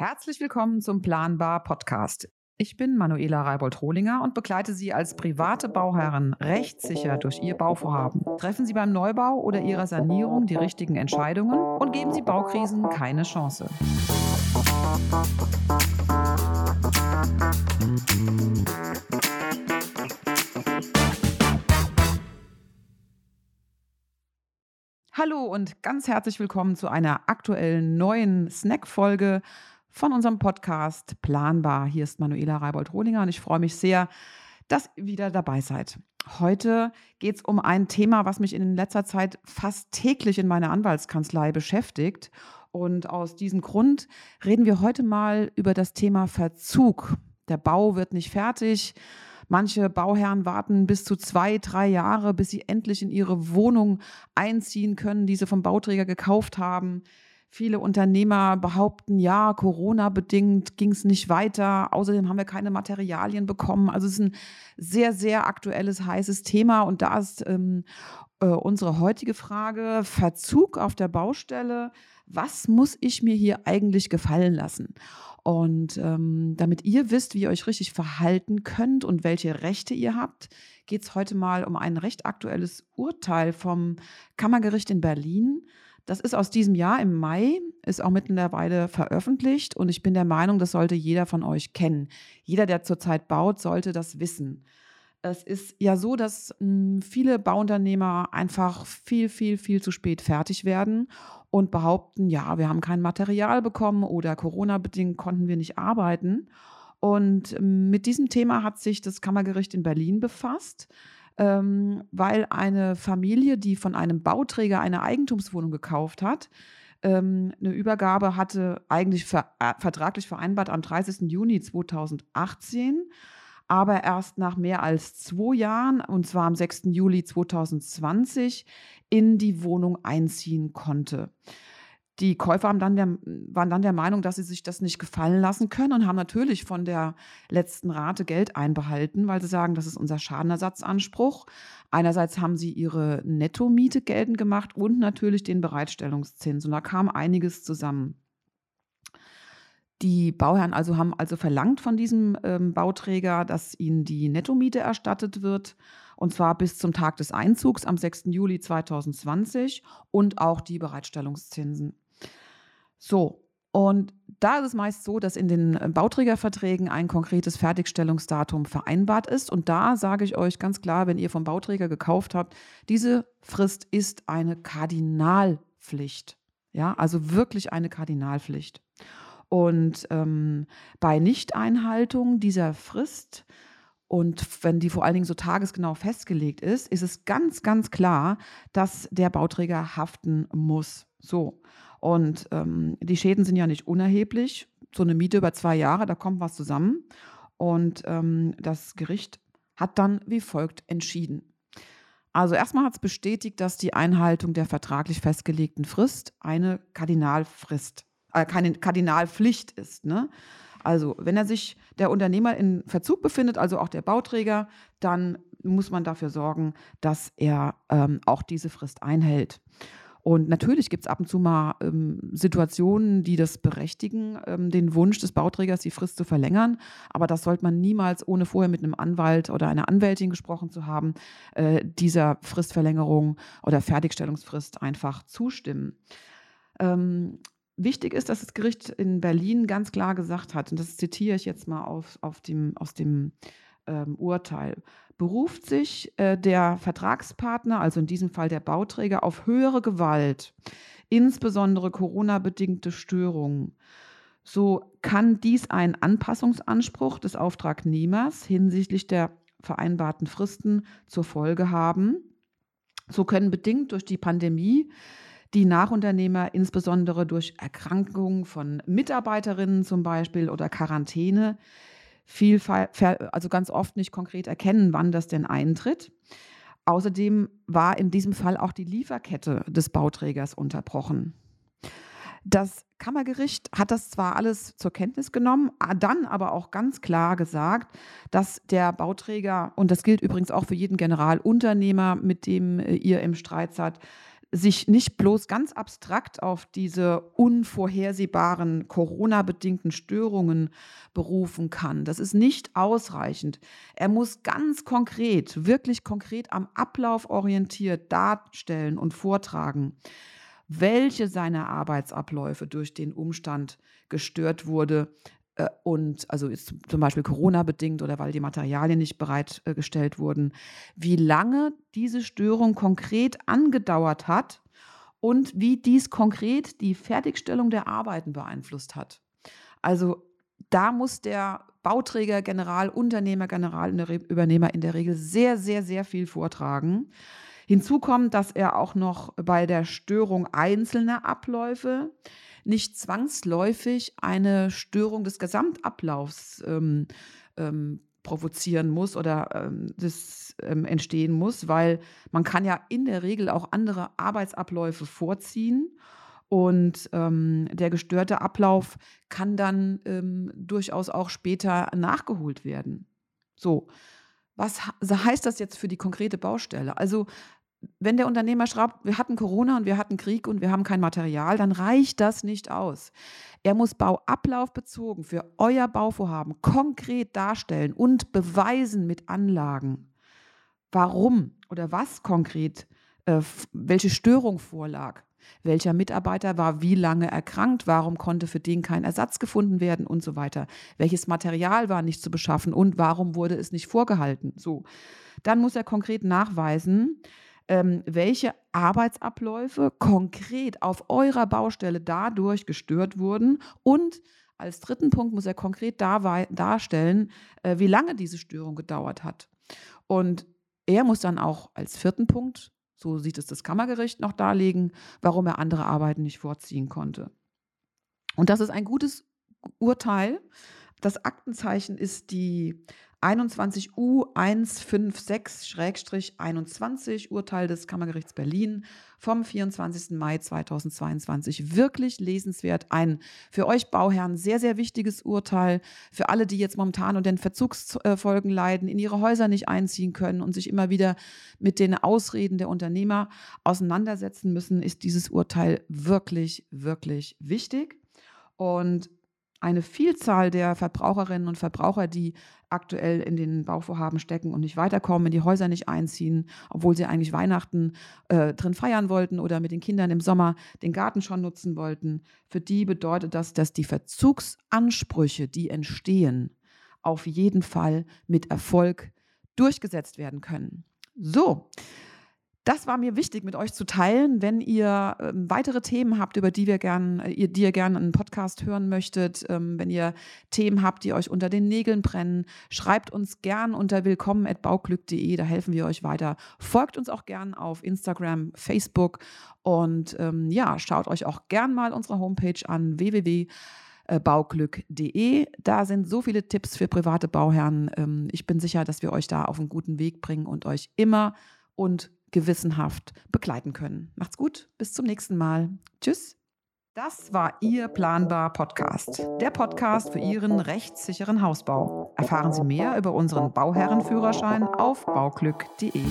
Herzlich willkommen zum Planbar Podcast. Ich bin Manuela Reibold-Rohlinger und begleite Sie als private Bauherren rechtssicher durch Ihr Bauvorhaben. Treffen Sie beim Neubau oder Ihrer Sanierung die richtigen Entscheidungen und geben Sie Baukrisen keine Chance. Hallo und ganz herzlich willkommen zu einer aktuellen neuen Snack-Folge von unserem Podcast Planbar. Hier ist Manuela Reibold-Rohlinger und ich freue mich sehr, dass ihr wieder dabei seid. Heute geht es um ein Thema, was mich in letzter Zeit fast täglich in meiner Anwaltskanzlei beschäftigt. Und aus diesem Grund reden wir heute mal über das Thema Verzug. Der Bau wird nicht fertig. Manche Bauherren warten bis zu zwei, drei Jahre, bis sie endlich in ihre Wohnung einziehen können, die sie vom Bauträger gekauft haben. Viele Unternehmer behaupten, ja, Corona-bedingt ging es nicht weiter. Außerdem haben wir keine Materialien bekommen. Also es ist ein sehr, sehr aktuelles, heißes Thema. Und da ist ähm, äh, unsere heutige Frage, Verzug auf der Baustelle. Was muss ich mir hier eigentlich gefallen lassen? Und ähm, damit ihr wisst, wie ihr euch richtig verhalten könnt und welche Rechte ihr habt, geht es heute mal um ein recht aktuelles Urteil vom Kammergericht in Berlin. Das ist aus diesem Jahr im Mai, ist auch mittlerweile veröffentlicht und ich bin der Meinung, das sollte jeder von euch kennen. Jeder, der zurzeit baut, sollte das wissen. Es ist ja so, dass hm, viele Bauunternehmer einfach viel, viel, viel zu spät fertig werden und behaupten, ja, wir haben kein Material bekommen oder Corona-bedingt konnten wir nicht arbeiten. Und hm, mit diesem Thema hat sich das Kammergericht in Berlin befasst ähm, weil eine Familie, die von einem Bauträger eine Eigentumswohnung gekauft hat, ähm, eine Übergabe hatte eigentlich ver äh, vertraglich vereinbart am 30. Juni 2018, aber erst nach mehr als zwei Jahren, und zwar am 6. Juli 2020, in die Wohnung einziehen konnte. Die Käufer haben dann der, waren dann der Meinung, dass sie sich das nicht gefallen lassen können und haben natürlich von der letzten Rate Geld einbehalten, weil sie sagen, das ist unser Schadenersatzanspruch. Einerseits haben sie ihre Nettomiete geltend gemacht und natürlich den Bereitstellungszins. Und da kam einiges zusammen. Die Bauherren also haben also verlangt von diesem ähm, Bauträger, dass ihnen die Nettomiete erstattet wird, und zwar bis zum Tag des Einzugs am 6. Juli 2020 und auch die Bereitstellungszinsen. So, und da ist es meist so, dass in den äh, Bauträgerverträgen ein konkretes Fertigstellungsdatum vereinbart ist. Und da sage ich euch ganz klar, wenn ihr vom Bauträger gekauft habt, diese Frist ist eine Kardinalpflicht. Ja, also wirklich eine Kardinalpflicht. Und ähm, bei Nichteinhaltung dieser Frist und wenn die vor allen Dingen so tagesgenau festgelegt ist, ist es ganz, ganz klar, dass der Bauträger haften muss. So. Und ähm, die Schäden sind ja nicht unerheblich. So eine Miete über zwei Jahre, da kommt was zusammen. Und ähm, das Gericht hat dann wie folgt entschieden. Also erstmal hat es bestätigt, dass die Einhaltung der vertraglich festgelegten Frist eine Kardinalfrist, äh, keine Kardinalpflicht ist. Ne? Also wenn er sich der Unternehmer in Verzug befindet, also auch der Bauträger, dann muss man dafür sorgen, dass er ähm, auch diese Frist einhält. Und natürlich gibt es ab und zu mal ähm, Situationen, die das berechtigen, ähm, den Wunsch des Bauträgers, die Frist zu verlängern. Aber das sollte man niemals, ohne vorher mit einem Anwalt oder einer Anwältin gesprochen zu haben, äh, dieser Fristverlängerung oder Fertigstellungsfrist einfach zustimmen. Ähm, wichtig ist, dass das Gericht in Berlin ganz klar gesagt hat, und das zitiere ich jetzt mal auf, auf dem, aus dem ähm, Urteil, beruft sich äh, der Vertragspartner, also in diesem Fall der Bauträger, auf höhere Gewalt, insbesondere Corona-bedingte Störungen. So kann dies einen Anpassungsanspruch des Auftragnehmers hinsichtlich der vereinbarten Fristen zur Folge haben. So können bedingt durch die Pandemie die Nachunternehmer insbesondere durch Erkrankungen von Mitarbeiterinnen zum Beispiel oder Quarantäne viel, also ganz oft nicht konkret erkennen, wann das denn eintritt. Außerdem war in diesem Fall auch die Lieferkette des Bauträgers unterbrochen. Das Kammergericht hat das zwar alles zur Kenntnis genommen, dann aber auch ganz klar gesagt, dass der Bauträger, und das gilt übrigens auch für jeden Generalunternehmer, mit dem äh, ihr im Streit seid, sich nicht bloß ganz abstrakt auf diese unvorhersehbaren Corona-bedingten Störungen berufen kann. Das ist nicht ausreichend. Er muss ganz konkret, wirklich konkret am Ablauf orientiert darstellen und vortragen, welche seiner Arbeitsabläufe durch den Umstand gestört wurde, und also ist zum Beispiel Corona-bedingt oder weil die Materialien nicht bereitgestellt wurden, wie lange diese Störung konkret angedauert hat und wie dies konkret die Fertigstellung der Arbeiten beeinflusst hat. Also da muss der Bauträger, General, Unternehmer, General, Übernehmer in der Regel sehr, sehr, sehr viel vortragen. Hinzu kommt, dass er auch noch bei der Störung einzelner Abläufe nicht zwangsläufig eine Störung des Gesamtablaufs ähm, ähm, provozieren muss oder ähm, das ähm, entstehen muss, weil man kann ja in der Regel auch andere Arbeitsabläufe vorziehen und ähm, der gestörte Ablauf kann dann ähm, durchaus auch später nachgeholt werden. So, was heißt das jetzt für die konkrete Baustelle? Also wenn der Unternehmer schreibt, wir hatten Corona und wir hatten Krieg und wir haben kein Material, dann reicht das nicht aus. Er muss bauablaufbezogen für euer Bauvorhaben konkret darstellen und beweisen mit Anlagen, warum oder was konkret, äh, welche Störung vorlag. Welcher Mitarbeiter war wie lange erkrankt? Warum konnte für den kein Ersatz gefunden werden und so weiter? Welches Material war nicht zu beschaffen und warum wurde es nicht vorgehalten? So. Dann muss er konkret nachweisen, ähm, welche Arbeitsabläufe konkret auf eurer Baustelle dadurch gestört wurden und als dritten Punkt muss er konkret darstellen, äh, wie lange diese Störung gedauert hat. Und er muss dann auch als vierten Punkt, so sieht es das Kammergericht, noch darlegen, warum er andere Arbeiten nicht vorziehen konnte. Und das ist ein gutes Urteil. Das Aktenzeichen ist die 21 U 156-21 Urteil des Kammergerichts Berlin vom 24. Mai 2022. Wirklich lesenswert. Ein für euch Bauherren sehr, sehr wichtiges Urteil. Für alle, die jetzt momentan unter den Verzugsfolgen leiden, in ihre Häuser nicht einziehen können und sich immer wieder mit den Ausreden der Unternehmer auseinandersetzen müssen, ist dieses Urteil wirklich, wirklich wichtig. Und eine Vielzahl der Verbraucherinnen und Verbraucher, die aktuell in den Bauvorhaben stecken und nicht weiterkommen, in die Häuser nicht einziehen, obwohl sie eigentlich Weihnachten äh, drin feiern wollten oder mit den Kindern im Sommer den Garten schon nutzen wollten. Für die bedeutet das, dass die Verzugsansprüche, die entstehen, auf jeden Fall mit Erfolg durchgesetzt werden können. So, das war mir wichtig, mit euch zu teilen. Wenn ihr ähm, weitere Themen habt, über die wir gern, äh, die ihr gerne einen Podcast hören möchtet, ähm, wenn ihr Themen habt, die euch unter den Nägeln brennen, schreibt uns gern unter willkommen@bauglück.de. Da helfen wir euch weiter. Folgt uns auch gern auf Instagram, Facebook und ähm, ja, schaut euch auch gern mal unsere Homepage an www.bauglück.de. Da sind so viele Tipps für private Bauherren. Ähm, ich bin sicher, dass wir euch da auf einen guten Weg bringen und euch immer und gewissenhaft begleiten können. Macht's gut, bis zum nächsten Mal. Tschüss. Das war Ihr Planbar Podcast, der Podcast für Ihren rechtssicheren Hausbau. Erfahren Sie mehr über unseren Bauherrenführerschein auf bauglück.de.